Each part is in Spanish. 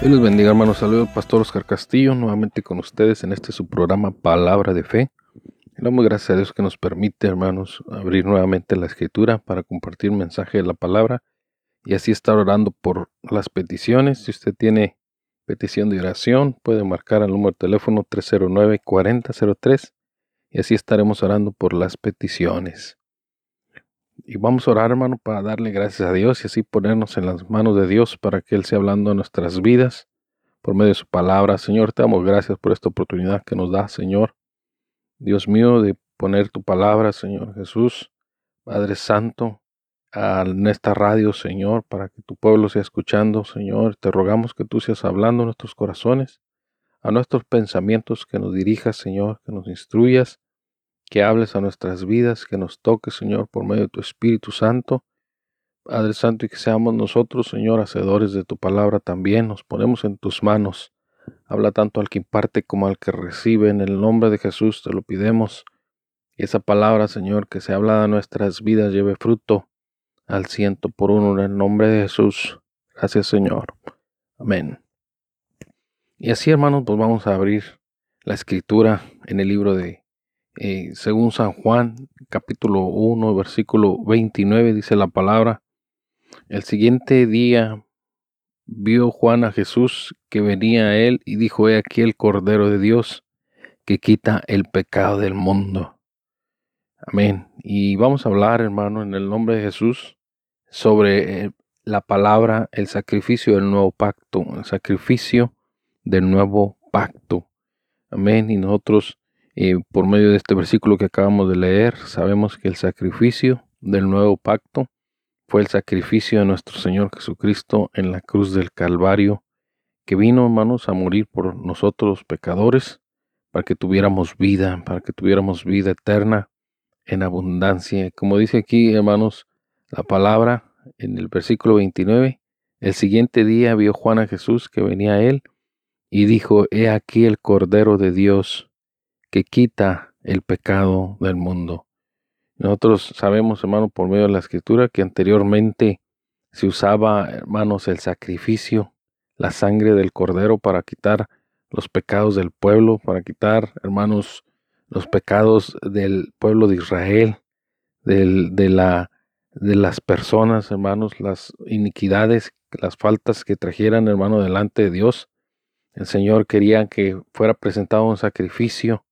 Dios les bendiga, hermanos. Saludos al pastor Oscar Castillo, nuevamente con ustedes en este su programa Palabra de Fe. Damos gracias a Dios que nos permite, hermanos, abrir nuevamente la escritura para compartir el mensaje de la palabra y así estar orando por las peticiones. Si usted tiene petición de oración, puede marcar al número de teléfono 309-4003 y así estaremos orando por las peticiones. Y vamos a orar, hermano, para darle gracias a Dios y así ponernos en las manos de Dios para que Él sea hablando a nuestras vidas por medio de su palabra. Señor, te damos gracias por esta oportunidad que nos da, Señor. Dios mío, de poner tu palabra, Señor Jesús, Padre Santo, en esta radio, Señor, para que tu pueblo sea escuchando, Señor. Te rogamos que tú seas hablando a nuestros corazones, a nuestros pensamientos, que nos dirijas, Señor, que nos instruyas que hables a nuestras vidas, que nos toques, Señor, por medio de tu Espíritu Santo. Padre Santo, y que seamos nosotros, Señor, hacedores de tu palabra también. Nos ponemos en tus manos. Habla tanto al que imparte como al que recibe. En el nombre de Jesús te lo pidemos. Y esa palabra, Señor, que se habla a nuestras vidas, lleve fruto al ciento por uno en el nombre de Jesús. Gracias, Señor. Amén. Y así, hermanos, pues vamos a abrir la escritura en el libro de eh, según San Juan, capítulo 1, versículo 29, dice la palabra, el siguiente día vio Juan a Jesús que venía a él y dijo, he aquí el Cordero de Dios que quita el pecado del mundo. Amén. Y vamos a hablar, hermano, en el nombre de Jesús, sobre eh, la palabra, el sacrificio del nuevo pacto, el sacrificio del nuevo pacto. Amén. Y nosotros por medio de este versículo que acabamos de leer, sabemos que el sacrificio del nuevo pacto fue el sacrificio de nuestro Señor Jesucristo en la cruz del Calvario, que vino, hermanos, a morir por nosotros pecadores, para que tuviéramos vida, para que tuviéramos vida eterna en abundancia. Como dice aquí, hermanos, la palabra en el versículo 29, el siguiente día vio Juan a Jesús que venía a él y dijo, He aquí el Cordero de Dios que quita el pecado del mundo. Nosotros sabemos, hermano, por medio de la escritura, que anteriormente se usaba, hermanos, el sacrificio, la sangre del cordero para quitar los pecados del pueblo, para quitar, hermanos, los pecados del pueblo de Israel, de, la, de las personas, hermanos, las iniquidades, las faltas que trajeran, hermano, delante de Dios. El Señor quería que fuera presentado un sacrificio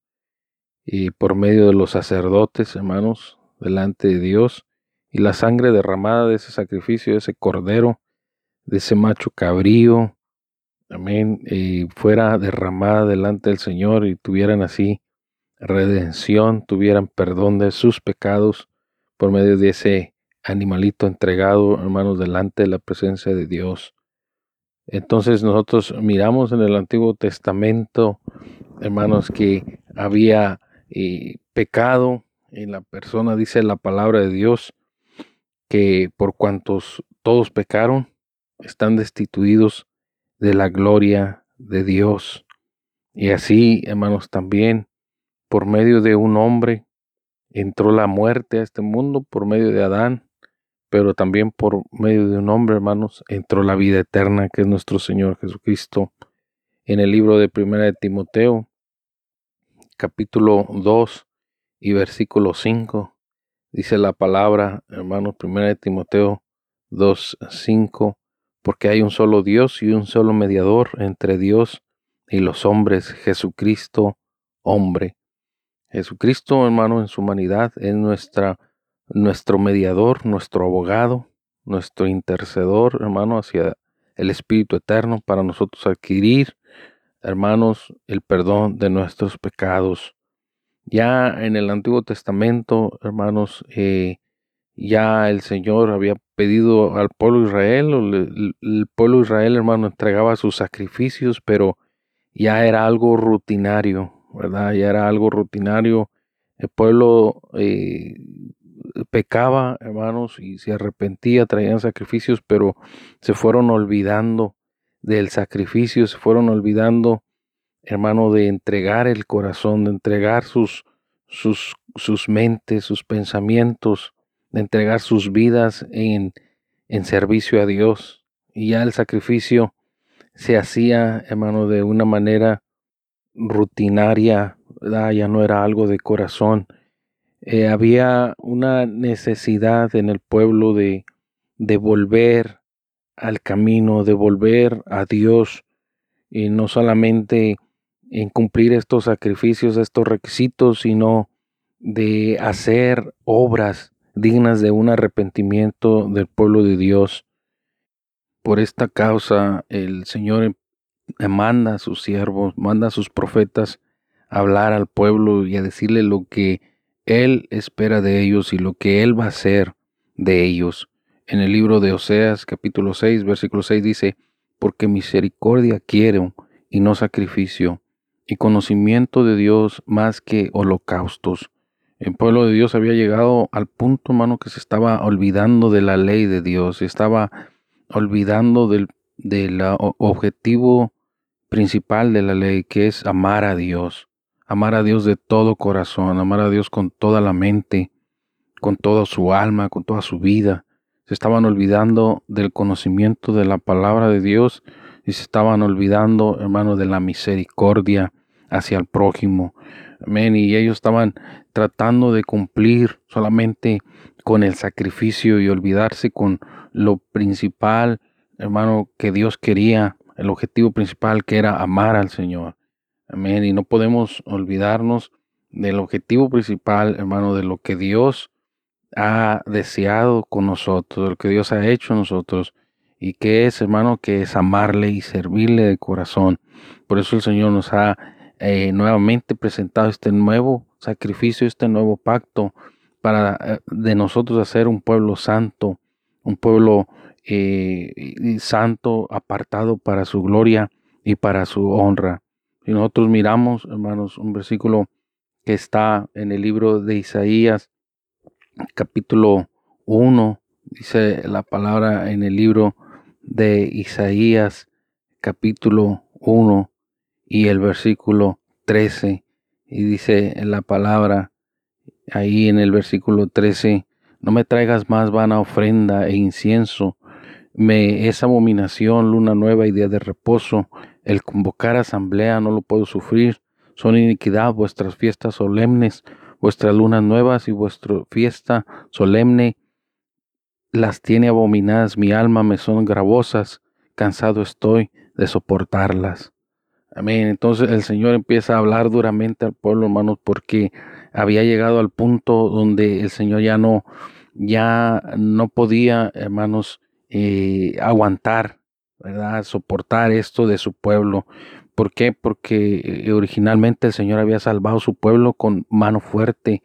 y por medio de los sacerdotes, hermanos, delante de Dios, y la sangre derramada de ese sacrificio, de ese cordero, de ese macho cabrío, amén, y fuera derramada delante del Señor y tuvieran así redención, tuvieran perdón de sus pecados por medio de ese animalito entregado, hermanos, delante de la presencia de Dios. Entonces nosotros miramos en el Antiguo Testamento, hermanos, que había y pecado en la persona, dice la palabra de Dios, que por cuantos todos pecaron, están destituidos de la gloria de Dios. Y así, hermanos, también por medio de un hombre entró la muerte a este mundo, por medio de Adán, pero también por medio de un hombre, hermanos, entró la vida eterna, que es nuestro Señor Jesucristo. En el libro de Primera de Timoteo, capítulo 2 y versículo 5. Dice la palabra, hermanos, primera de Timoteo 2, 5, porque hay un solo Dios y un solo mediador entre Dios y los hombres, Jesucristo, hombre. Jesucristo, hermano, en su humanidad es nuestra, nuestro mediador, nuestro abogado, nuestro intercedor, hermano, hacia el Espíritu Eterno para nosotros adquirir, hermanos, el perdón de nuestros pecados. Ya en el Antiguo Testamento, hermanos, eh, ya el Señor había pedido al pueblo Israel, el, pueblo Israel, hermano, entregaba sus sacrificios, pero ya era algo rutinario, ¿verdad? Ya era algo rutinario. El pueblo eh, pecaba, hermanos, y se arrepentía, traían sacrificios, pero se fueron olvidando del sacrificio, se fueron olvidando, hermano, de entregar el corazón, de entregar sus, sus, sus mentes, sus pensamientos, de entregar sus vidas en, en servicio a Dios. Y ya el sacrificio se hacía, hermano, de una manera rutinaria, ya no era algo de corazón. Eh, había una necesidad en el pueblo de, de volver al camino, de volver a Dios, y no solamente en cumplir estos sacrificios, estos requisitos, sino de hacer obras dignas de un arrepentimiento del pueblo de Dios. Por esta causa el Señor manda a sus siervos, manda a sus profetas a hablar al pueblo y a decirle lo que Él espera de ellos y lo que Él va a hacer de ellos. En el libro de Oseas capítulo 6 versículo 6 dice, porque misericordia quiero y no sacrificio, y conocimiento de Dios más que holocaustos. El pueblo de Dios había llegado al punto, hermano, que se estaba olvidando de la ley de Dios, se estaba olvidando del, del objetivo principal de la ley, que es amar a Dios, amar a Dios de todo corazón, amar a Dios con toda la mente, con toda su alma, con toda su vida. Se estaban olvidando del conocimiento de la palabra de Dios y se estaban olvidando, hermano, de la misericordia hacia el prójimo. Amén. Y ellos estaban tratando de cumplir solamente con el sacrificio y olvidarse con lo principal, hermano, que Dios quería el objetivo principal que era amar al Señor. Amén. Y no podemos olvidarnos del objetivo principal, hermano, de lo que Dios ha deseado con nosotros, lo que Dios ha hecho en nosotros. Y que es, hermano, que es amarle y servirle de corazón. Por eso el Señor nos ha eh, nuevamente presentado este nuevo sacrificio, este nuevo pacto para eh, de nosotros hacer un pueblo santo, un pueblo eh, santo, apartado para su gloria y para su honra. Si nosotros miramos, hermanos, un versículo que está en el libro de Isaías, capítulo 1, dice la palabra en el libro de Isaías, capítulo 1 y el versículo 13, y dice la palabra ahí en el versículo 13, no me traigas más vana ofrenda e incienso, me es abominación, luna nueva y día de reposo. El convocar asamblea no lo puedo sufrir. Son iniquidad vuestras fiestas solemnes, vuestras lunas nuevas y vuestra fiesta solemne. Las tiene abominadas mi alma, me son gravosas. Cansado estoy de soportarlas. Amén. Entonces el Señor empieza a hablar duramente al pueblo, hermanos, porque había llegado al punto donde el Señor ya no, ya no podía, hermanos, eh, aguantar, ¿verdad? Soportar esto de su pueblo. ¿Por qué? Porque eh, originalmente el Señor había salvado su pueblo con mano fuerte,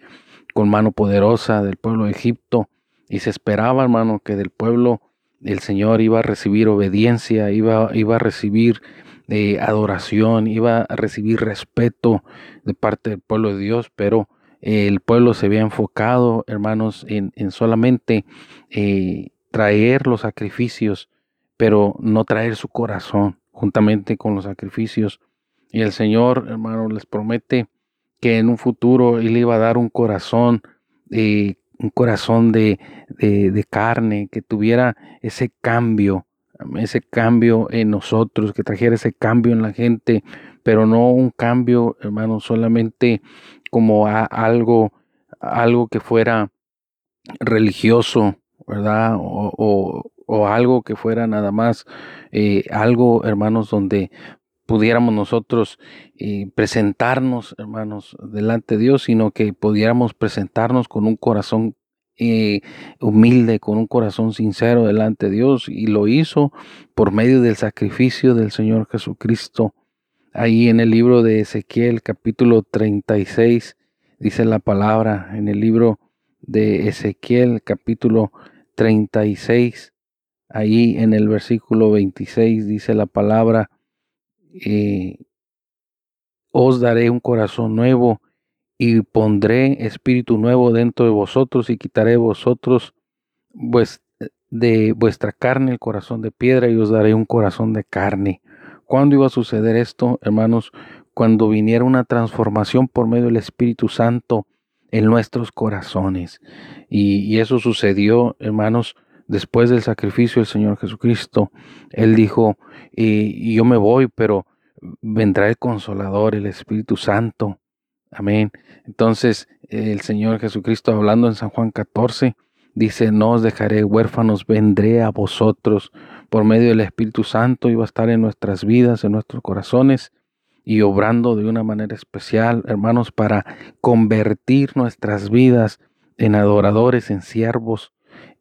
con mano poderosa del pueblo de Egipto. Y se esperaba, hermano, que del pueblo el Señor iba a recibir obediencia, iba, a recibir eh, adoración, iba a recibir respeto de parte del pueblo de Dios, pero el pueblo se había enfocado, hermanos, en, en solamente traer los sacrificios, pero no traer su corazón juntamente con los sacrificios. Y el Señor, hermano, les promete que en un futuro Él iba a dar un corazón, eh, un corazón de, de, carne, que tuviera ese cambio, ese cambio en nosotros, que trajera ese cambio en la gente, pero no un cambio, hermano, solamente como algo, algo que fuera religioso, ¿verdad? O, algo que fuera nada más, eh, algo, hermanos, donde pudiéramos nosotros eh, presentarnos, hermanos, delante de Dios, sino que pudiéramos presentarnos con un corazón eh, humilde, con un corazón sincero delante de Dios, y lo hizo por medio del sacrificio del Señor Jesucristo. Ahí en el libro de Ezequiel, capítulo 36, dice la palabra, en el libro de Ezequiel, capítulo 36, ahí en el versículo 26, dice la palabra, eh, os daré un corazón nuevo y pondré espíritu nuevo dentro de vosotros y quitaré vosotros de vuestra carne el corazón de piedra y os daré un corazón de carne. ¿Cuándo iba a suceder esto, hermanos? Cuando viniera una transformación por medio del Espíritu Santo en nuestros corazones. Y, eso sucedió, hermanos, después del sacrificio del Señor Jesucristo. Él dijo, y yo me voy, pero vendrá el consolador, el Espíritu Santo. Amén. Entonces, el Señor Jesucristo hablando en San Juan 14, dice, no os dejaré huérfanos, vendré a vosotros. Por medio del Espíritu Santo iba a estar en nuestras vidas, en nuestros corazones y obrando de una manera especial, hermanos, para convertir nuestras vidas en adoradores, en siervos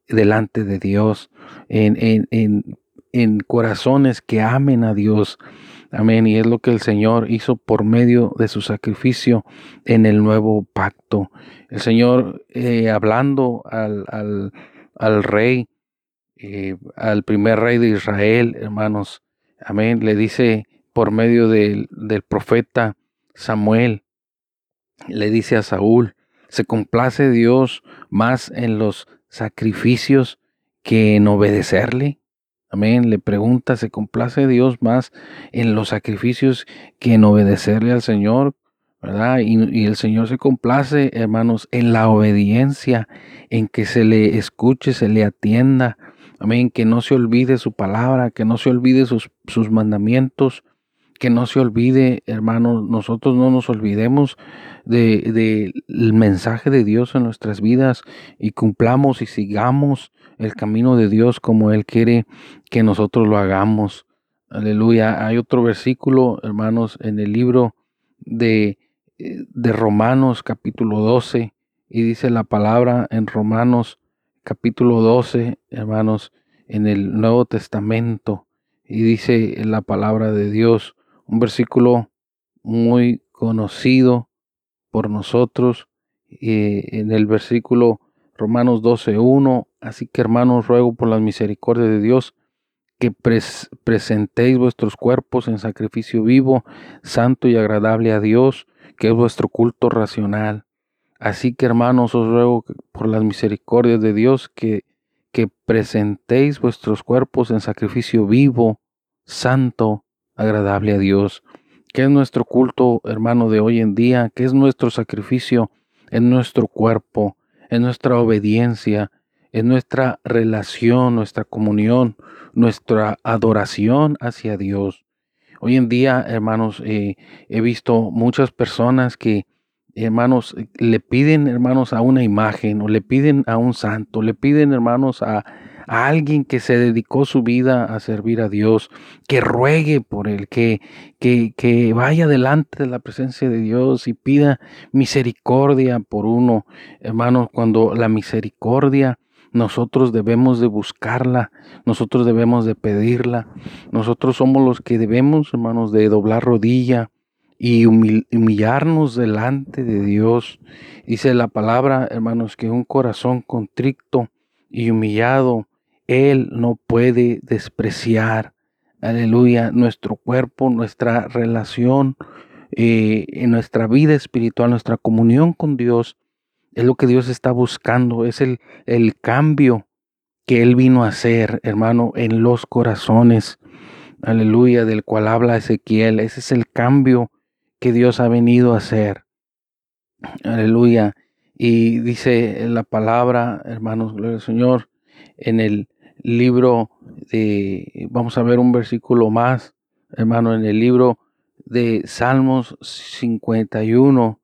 delante de Dios, en, en, en, en corazones que amen a Dios, Amén. Y es lo que el Señor hizo por medio de su sacrificio en el nuevo pacto. El Señor eh, hablando al, al, al rey, eh, al primer rey de Israel, hermanos. Amén. Le dice por medio del, del profeta Samuel, le dice a Saúl, se complace Dios más en los sacrificios que en obedecerle. Amén. Le pregunta, ¿se complace Dios más en los sacrificios que en obedecerle al Señor? ¿Verdad? Y, el Señor se complace, hermanos, en la obediencia, en que se le escuche, se le atienda. Amén. Que no se olvide su palabra, que no se olvide sus, sus mandamientos, que no se olvide, hermanos, nosotros no nos olvidemos del de, mensaje de Dios en nuestras vidas y cumplamos y sigamos el camino de Dios como Él quiere que nosotros lo hagamos. Aleluya. Hay otro versículo, hermanos, en el libro de, eh, de Romanos capítulo 12 y dice la palabra en Romanos capítulo 12, hermanos, en el Nuevo Testamento y dice la palabra de Dios un versículo muy conocido por nosotros eh, en el versículo Romanos 12.1. Así que hermanos, ruego por la misericordia de Dios que presentéis vuestros cuerpos en sacrificio vivo, santo y agradable a Dios, que es vuestro culto racional. Así que hermanos, os ruego por las misericordias de Dios que, que presentéis vuestros cuerpos en sacrificio vivo, santo agradable a Dios. ¿Qué es nuestro culto, hermano, de hoy en día? ¿Qué es nuestro sacrificio en nuestro cuerpo, en nuestra obediencia, en nuestra relación, nuestra comunión, nuestra adoración hacia Dios? Hoy en día, hermanos, eh, he visto muchas personas que, hermanos, le piden, hermanos, a una imagen o le piden a un santo, le piden, hermanos, a, a alguien que se dedicó su vida a servir a Dios, que ruegue por él, que, que, que vaya delante de la presencia de Dios y pida misericordia por uno. Hermanos, cuando la misericordia nosotros debemos de buscarla, nosotros debemos de pedirla, nosotros somos los que debemos, hermanos, de doblar rodilla y humillarnos delante de Dios. Dice la palabra, hermanos, que un corazón contrito y humillado él no puede despreciar, aleluya, nuestro cuerpo, nuestra relación, eh, nuestra vida espiritual, nuestra comunión con Dios. Es lo que Dios está buscando, es el, el cambio que Él vino a hacer, hermano, en los corazones. Aleluya, del cual habla Ezequiel. Ese es el cambio que Dios ha venido a hacer. Aleluya. Y dice la palabra, hermanos, gloria al Señor, en el libro de, vamos a ver un versículo más, hermano, en el libro de Salmos 51.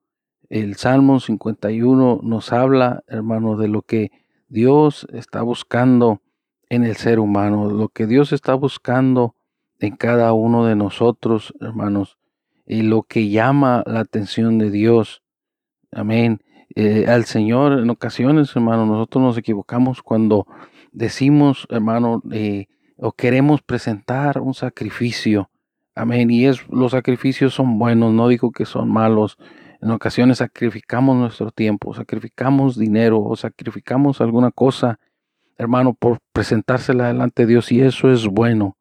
El Salmo 51 nos habla, hermano, de lo que Dios está buscando en el ser humano, lo que Dios está buscando en cada uno de nosotros, hermanos, y lo que llama la atención de Dios. Amén. Eh, al Señor en ocasiones, hermano, nosotros nos equivocamos cuando decimos, hermano, eh, o queremos presentar un sacrificio. Amén. Y es, los sacrificios son buenos, no digo que son malos. En ocasiones sacrificamos nuestro tiempo, sacrificamos dinero o sacrificamos alguna cosa, hermano, por presentársela delante de Dios y eso es bueno.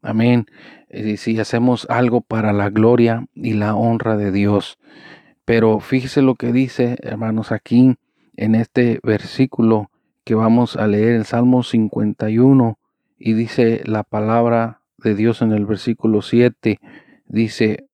Amén. Y si hacemos algo para la gloria y la honra de Dios. Pero fíjese lo que dice, hermanos, aquí en este versículo que vamos a leer, el Salmo 51, y dice la palabra de Dios en el versículo 7, dice,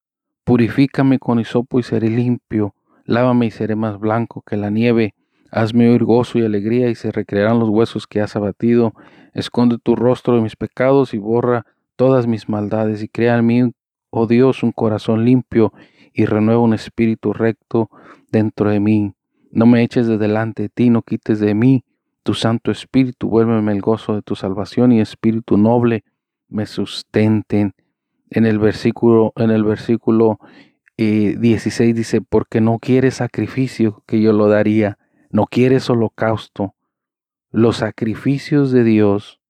purifícame con hisopo y seré limpio, lávame y seré más blanco que la nieve, hazme oír gozo y alegría y se recrearán los huesos que has abatido, esconde tu rostro de mis pecados y borra todas mis maldades y crea en mí, oh Dios, un corazón limpio y renueva un espíritu recto dentro de mí. No me eches de delante de ti, no quites de mí tu Santo Espíritu, vuélveme el gozo de tu salvación y espíritu noble me sustenten. En el versículo, en el versículo 16 eh, dice, porque no quieres sacrificio que yo lo daría, no quieres holocausto. Los sacrificios de Dios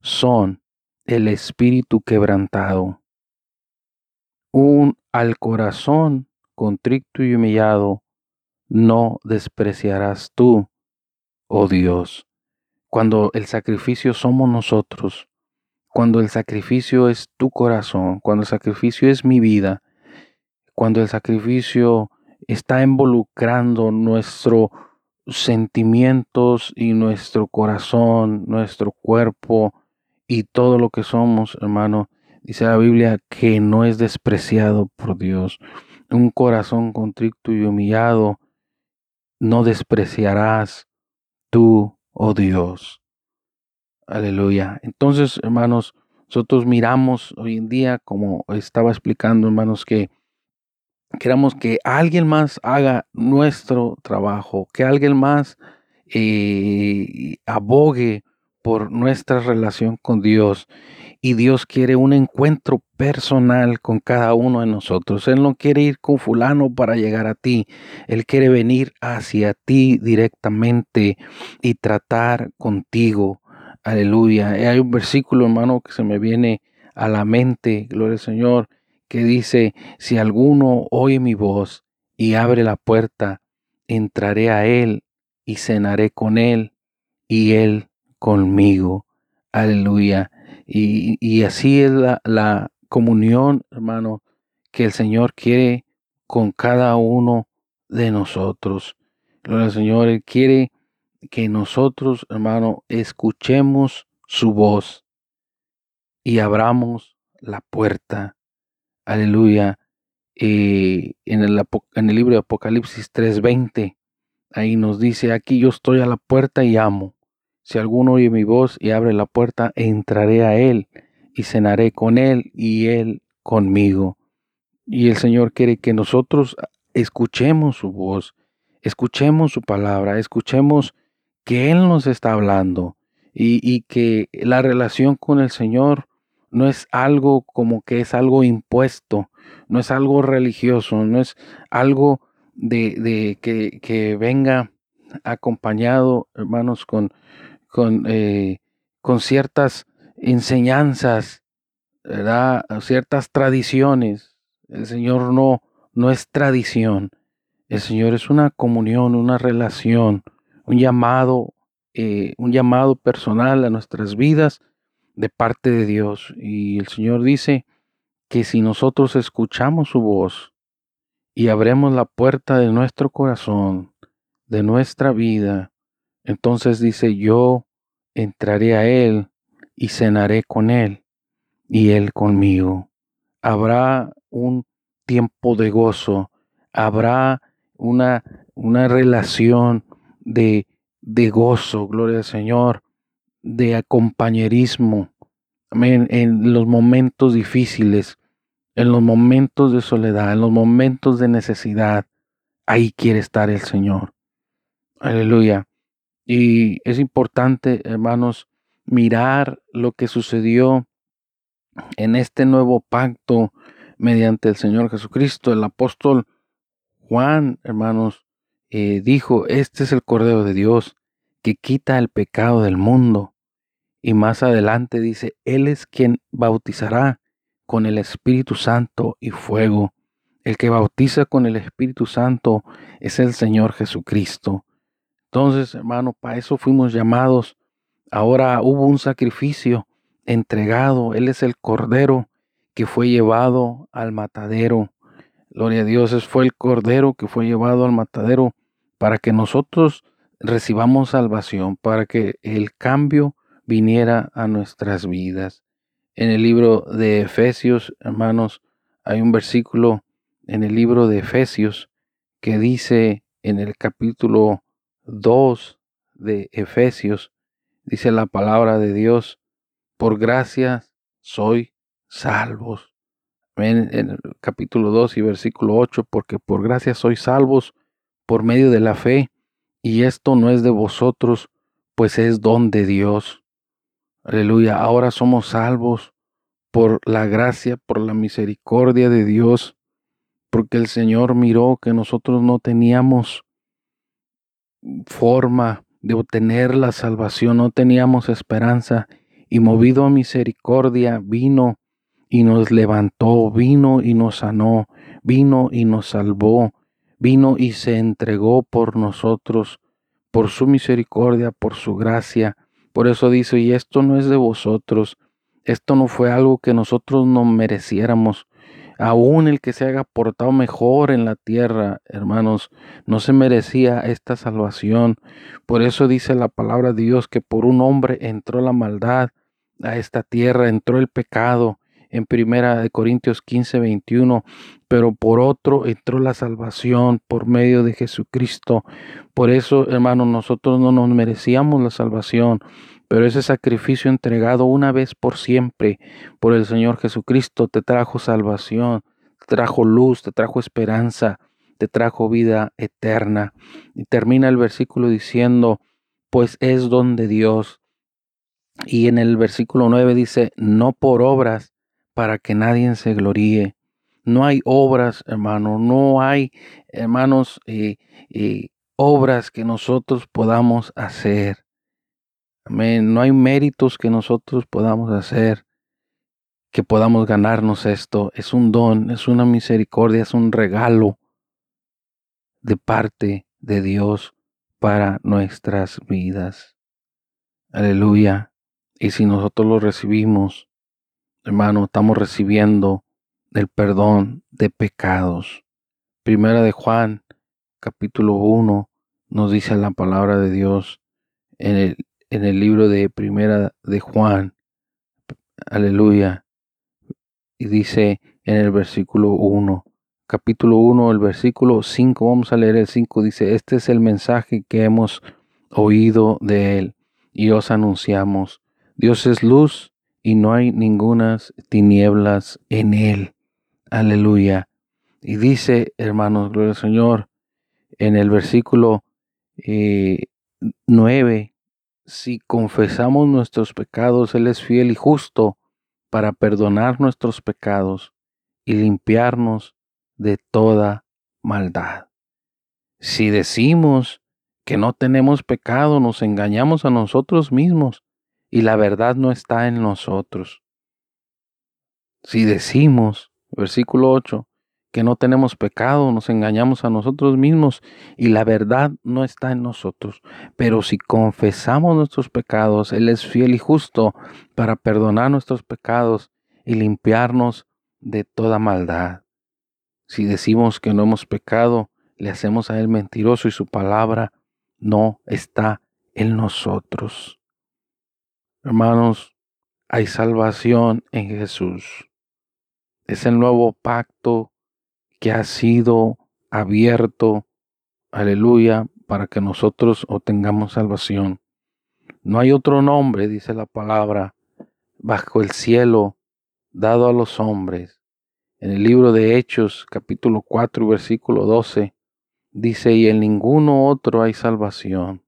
son el espíritu quebrantado un al corazón contrito y humillado, no despreciarás tú, oh Dios. Cuando el sacrificio somos nosotros, cuando el sacrificio es tu corazón, cuando el sacrificio es mi vida, cuando el sacrificio está involucrando nuestros sentimientos y nuestro corazón, nuestro cuerpo y todo lo que somos, hermano, Dice la Biblia que no es despreciado por Dios. Un corazón contrito y humillado no despreciarás tú, oh Dios. Aleluya. Entonces, hermanos, nosotros miramos hoy en día, como estaba explicando, hermanos, que queramos que alguien más haga nuestro trabajo, que alguien más eh, abogue por nuestra relación con Dios y Dios quiere un encuentro personal con cada uno de nosotros. Él no quiere ir con fulano para llegar a ti. Él quiere venir hacia ti directamente y tratar contigo. Aleluya. hay un versículo, hermano, que se me viene a la mente, gloria al Señor, que dice, si alguno oye mi voz y abre la puerta, entraré a él y cenaré con él y él conmigo. Aleluya. Y, así es la, comunión, hermano, que el Señor quiere con cada uno de nosotros. El Señor, quiere que nosotros, hermano, escuchemos su voz y abramos la puerta. Aleluya. Eh, en, el, en el libro de Apocalipsis 3:20, ahí nos dice, aquí yo estoy a la puerta y amo. Si alguno oye mi voz y abre la puerta, entraré a él y cenaré con él y él conmigo. Y el Señor quiere que nosotros escuchemos su voz, escuchemos su palabra, escuchemos que Él nos está hablando y, que la relación con el Señor no es algo como que es algo impuesto, no es algo religioso, no es algo de, de que, que venga acompañado, hermanos, con, con, eh, con ciertas enseñanzas, ¿verdad? ciertas tradiciones. El Señor no, no es tradición. El Señor es una comunión, una relación, un llamado, eh, un llamado personal a nuestras vidas de parte de Dios. Y el Señor dice que si nosotros escuchamos su voz y abremos la puerta de nuestro corazón, de nuestra vida, entonces dice, yo entraré a Él y cenaré con Él y Él conmigo. Habrá un tiempo de gozo, habrá una, una relación de, de gozo, gloria al Señor, de compañerismo. Amén. En los momentos difíciles, en los momentos de soledad, en los momentos de necesidad, ahí quiere estar el Señor. Aleluya. Y es importante, hermanos, mirar lo que sucedió en este nuevo pacto mediante el Señor Jesucristo. El apóstol Juan, hermanos, eh, dijo, este es el Cordero de Dios que quita el pecado del mundo. Y más adelante dice, Él es quien bautizará con el Espíritu Santo y fuego. El que bautiza con el Espíritu Santo es el Señor Jesucristo. Entonces, hermano, para eso fuimos llamados. Ahora hubo un sacrificio entregado. Él es el Cordero que fue llevado al matadero. Gloria a Dios, es fue el Cordero que fue llevado al matadero para que nosotros recibamos salvación, para que el cambio viniera a nuestras vidas. En el libro de Efesios, hermanos, hay un versículo en el libro de Efesios que dice en el capítulo 2 de Efesios, dice la palabra de Dios, por gracia soy salvos. En, el capítulo 2 y versículo 8, porque por gracia soy salvos por medio de la fe, y esto no es de vosotros, pues es don de Dios. Aleluya, ahora somos salvos por la gracia, por la misericordia de Dios, porque el Señor miró que nosotros no teníamos forma de obtener la salvación, no teníamos esperanza, y movido a misericordia vino y nos levantó, vino y nos sanó, vino y nos salvó, vino y se entregó por nosotros, por su misericordia, por su gracia. Por eso dice, y esto no es de vosotros, esto no fue algo que nosotros no mereciéramos, Aún el que se haya portado mejor en la tierra, hermanos, no se merecía esta salvación. Por eso dice la palabra de Dios que por un hombre entró la maldad a esta tierra, entró el pecado en primera de Corintios 15, 21, pero por otro entró la salvación por medio de Jesucristo. Por eso, hermanos, nosotros no nos merecíamos la salvación, pero ese sacrificio entregado una vez por siempre por el Señor Jesucristo te trajo salvación, te trajo luz, te trajo esperanza, te trajo vida eterna. Y termina el versículo diciendo, pues es don de Dios. Y en el versículo 9 dice, no por obras para que nadie se gloríe. No hay obras, hermano, no hay, hermanos, eh, eh, obras que nosotros podamos hacer. No hay méritos que nosotros podamos hacer, que podamos ganarnos esto. Es un don, es una misericordia, es un regalo de parte de Dios para nuestras vidas. Aleluya. Y si nosotros lo recibimos, hermano, estamos recibiendo el perdón de pecados. Primera de Juan, capítulo 1, nos dice la palabra de Dios en el en el libro de Primera de Juan. Aleluya. Y dice en el versículo 1, capítulo 1, el versículo 5, vamos a leer el 5, dice, este es el mensaje que hemos oído de él y os anunciamos. Dios es luz y no hay ningunas tinieblas en él. Aleluya. Y dice, hermanos, gloria al Señor, en el versículo eh, 9, si confesamos nuestros pecados, Él es fiel y justo para perdonar nuestros pecados y limpiarnos de toda maldad. Si decimos que no tenemos pecado, nos engañamos a nosotros mismos y la verdad no está en nosotros. Si decimos, versículo 8, que no tenemos pecado, nos engañamos a nosotros mismos y la verdad no está en nosotros. Pero si confesamos nuestros pecados, Él es fiel y justo para perdonar nuestros pecados y limpiarnos de toda maldad. Si decimos que no hemos pecado, le hacemos a Él mentiroso y su palabra no está en nosotros. Hermanos, hay salvación en Jesús. Es el nuevo pacto que ha sido abierto, aleluya, para que nosotros obtengamos salvación. No hay otro nombre, dice la palabra, bajo el cielo dado a los hombres. En el libro de Hechos, capítulo 4, versículo 12, dice, y en ninguno otro hay salvación.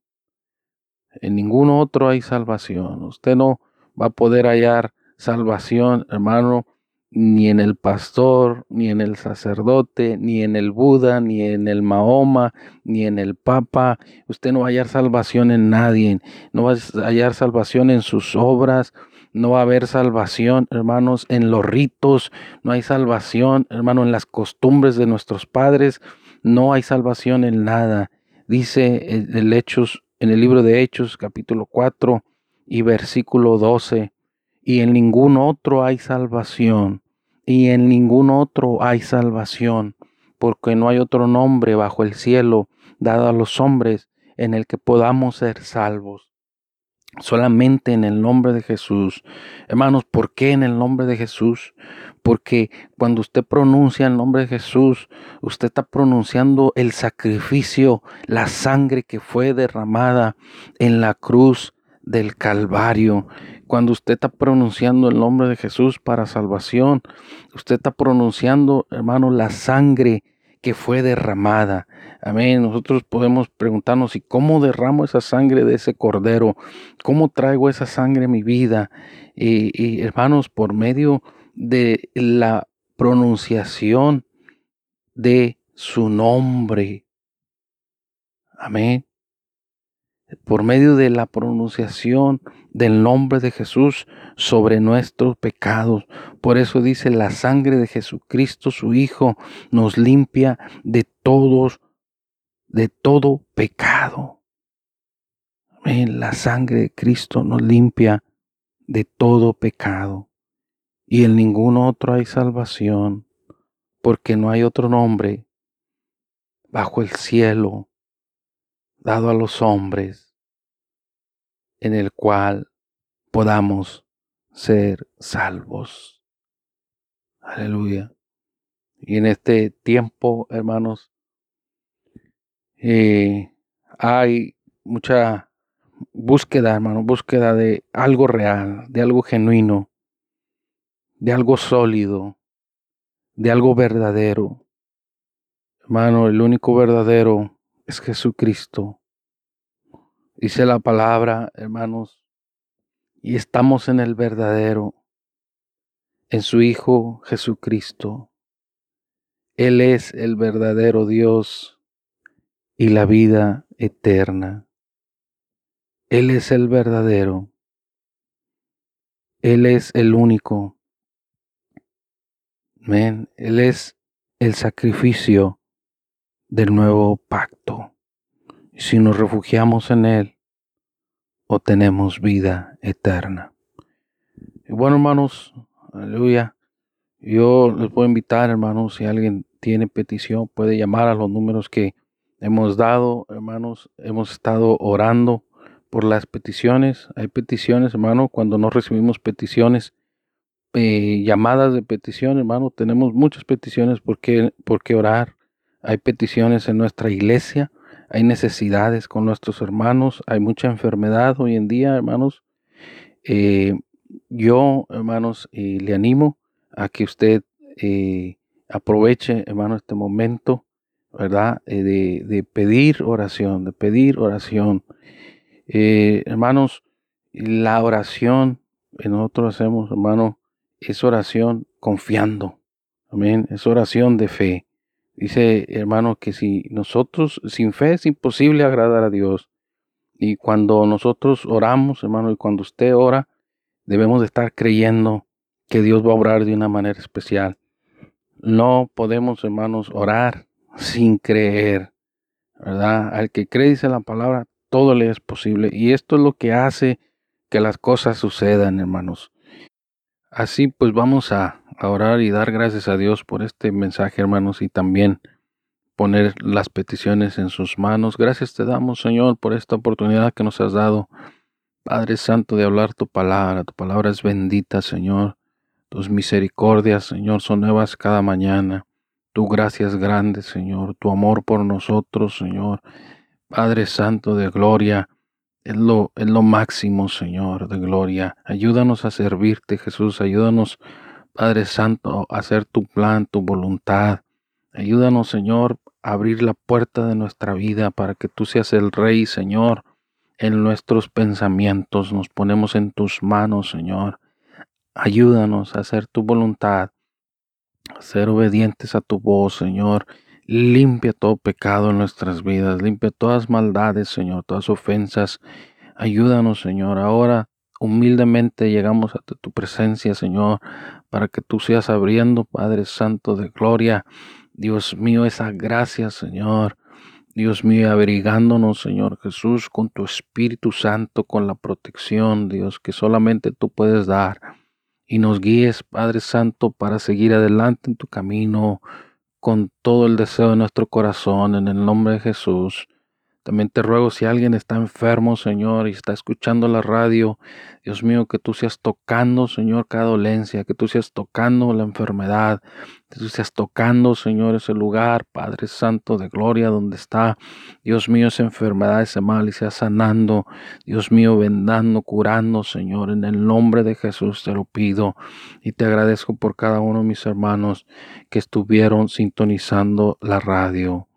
En ninguno otro hay salvación. Usted no va a poder hallar salvación, hermano, ni en el pastor, ni en el sacerdote, ni en el Buda, ni en el Mahoma, ni en el Papa. Usted no va a hallar salvación en nadie, no va a hallar salvación en sus obras, no va a haber salvación, hermanos, en los ritos, no hay salvación, hermano, en las costumbres de nuestros padres, no hay salvación en nada. Dice el Hechos, en el libro de Hechos, capítulo 4 y versículo 12, y en ningún otro hay salvación y en ningún otro hay salvación, porque no hay otro nombre bajo el cielo dado a los hombres en el que podamos ser salvos. Solamente en el nombre de Jesús. Hermanos, ¿por qué en el nombre de Jesús? Porque cuando usted pronuncia el nombre de Jesús, usted está pronunciando el sacrificio, la sangre que fue derramada en la cruz del Calvario. Cuando usted está pronunciando el nombre de Jesús para salvación, usted está pronunciando, hermano, la sangre que fue derramada. Amén. Nosotros podemos preguntarnos, ¿y cómo derramo esa sangre de ese cordero? ¿Cómo traigo esa sangre a mi vida? Y, hermanos, por medio de la pronunciación de su nombre. Amén por medio de la pronunciación del nombre de Jesús sobre nuestros pecados. Por eso dice, la sangre de Jesucristo, su Hijo, nos limpia de todos, de todo pecado. La sangre de Cristo nos limpia de todo pecado. Y en ningún otro hay salvación, porque no hay otro nombre bajo el cielo dado a los hombres en el cual podamos ser salvos. Aleluya. Y en este tiempo, hermanos, eh, hay mucha búsqueda, hermano, búsqueda de algo real, de algo genuino, de algo sólido, de algo verdadero. Hermano, el único verdadero es Jesucristo. Dice la palabra, hermanos, y estamos en el verdadero, en su Hijo Jesucristo. Él es el verdadero Dios y la vida eterna. Él es el verdadero. Él es el único. Amén. Él es el sacrificio del nuevo pacto. Si nos refugiamos en Él, obtenemos vida eterna. Y bueno, hermanos, aleluya. Yo les puedo invitar, hermanos, si alguien tiene petición, puede llamar a los números que hemos dado, hermanos. Hemos estado orando por las peticiones. Hay peticiones, hermano, cuando no recibimos peticiones, eh, llamadas de petición, hermano, tenemos muchas peticiones por qué, por qué orar hay peticiones en nuestra iglesia, hay necesidades con nuestros hermanos, hay mucha enfermedad hoy en día, hermanos. Eh, yo, hermanos, eh, le animo a que usted eh, aproveche, hermano, este momento, ¿verdad? de, de, pedir oración, de pedir oración. hermanos, la oración que nosotros hacemos, hermano, es oración confiando. Amén. Es oración de fe. Dice, hermano, que si nosotros sin fe es imposible agradar a Dios. Y cuando nosotros oramos, hermano, y cuando usted ora, debemos de estar creyendo que Dios va a obrar de una manera especial. No podemos, hermanos, orar sin creer, ¿verdad? Al que cree, dice la palabra, todo le es posible. Y esto es lo que hace que las cosas sucedan, hermanos. Así pues vamos a, orar y dar gracias a Dios por este mensaje, hermanos, y también poner las peticiones en sus manos. Gracias te damos, Señor, por esta oportunidad que nos has dado, Padre Santo, de hablar tu palabra. Tu palabra es bendita, Señor. Tus misericordias, Señor, son nuevas cada mañana. Tu gracia es grande, Señor. Tu amor por nosotros, Señor. Padre Santo de gloria es lo, es lo máximo, Señor, de gloria. Ayúdanos a servirte, Jesús. Ayúdanos, Padre Santo, a hacer tu plan, tu voluntad. Ayúdanos, Señor, a abrir la puerta de nuestra vida para que tú seas el Rey, Señor. En nuestros pensamientos nos ponemos en tus manos, Señor. Ayúdanos a hacer tu voluntad, a ser obedientes a tu voz, Señor. Limpia todo pecado en nuestras vidas, limpia todas maldades, Señor, todas ofensas. Ayúdanos, Señor. Ahora humildemente llegamos a tu presencia, Señor, para que tú seas abriendo, Padre Santo de gloria. Dios mío, esa gracia, Señor. Dios mío, abrigándonos, Señor Jesús, con tu Espíritu Santo, con la protección, Dios, que solamente tú puedes dar. Y nos guíes, Padre Santo, para seguir adelante en tu camino, con todo el deseo de nuestro corazón, en el nombre de Jesús. También te ruego si alguien está enfermo, Señor, y está escuchando la radio, Dios mío, que tú seas tocando, Señor, cada dolencia, que tú seas tocando la enfermedad, que tú seas tocando, Señor, ese lugar, Padre Santo de gloria, donde está, Dios mío, esa enfermedad, ese mal, y sea sanando, Dios mío, vendando, curando, Señor, en el nombre de Jesús te lo pido, y te agradezco por cada uno de mis hermanos que estuvieron sintonizando la radio.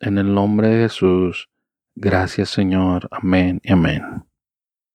En el nombre de Jesús. Gracias Señor. Amén y amén.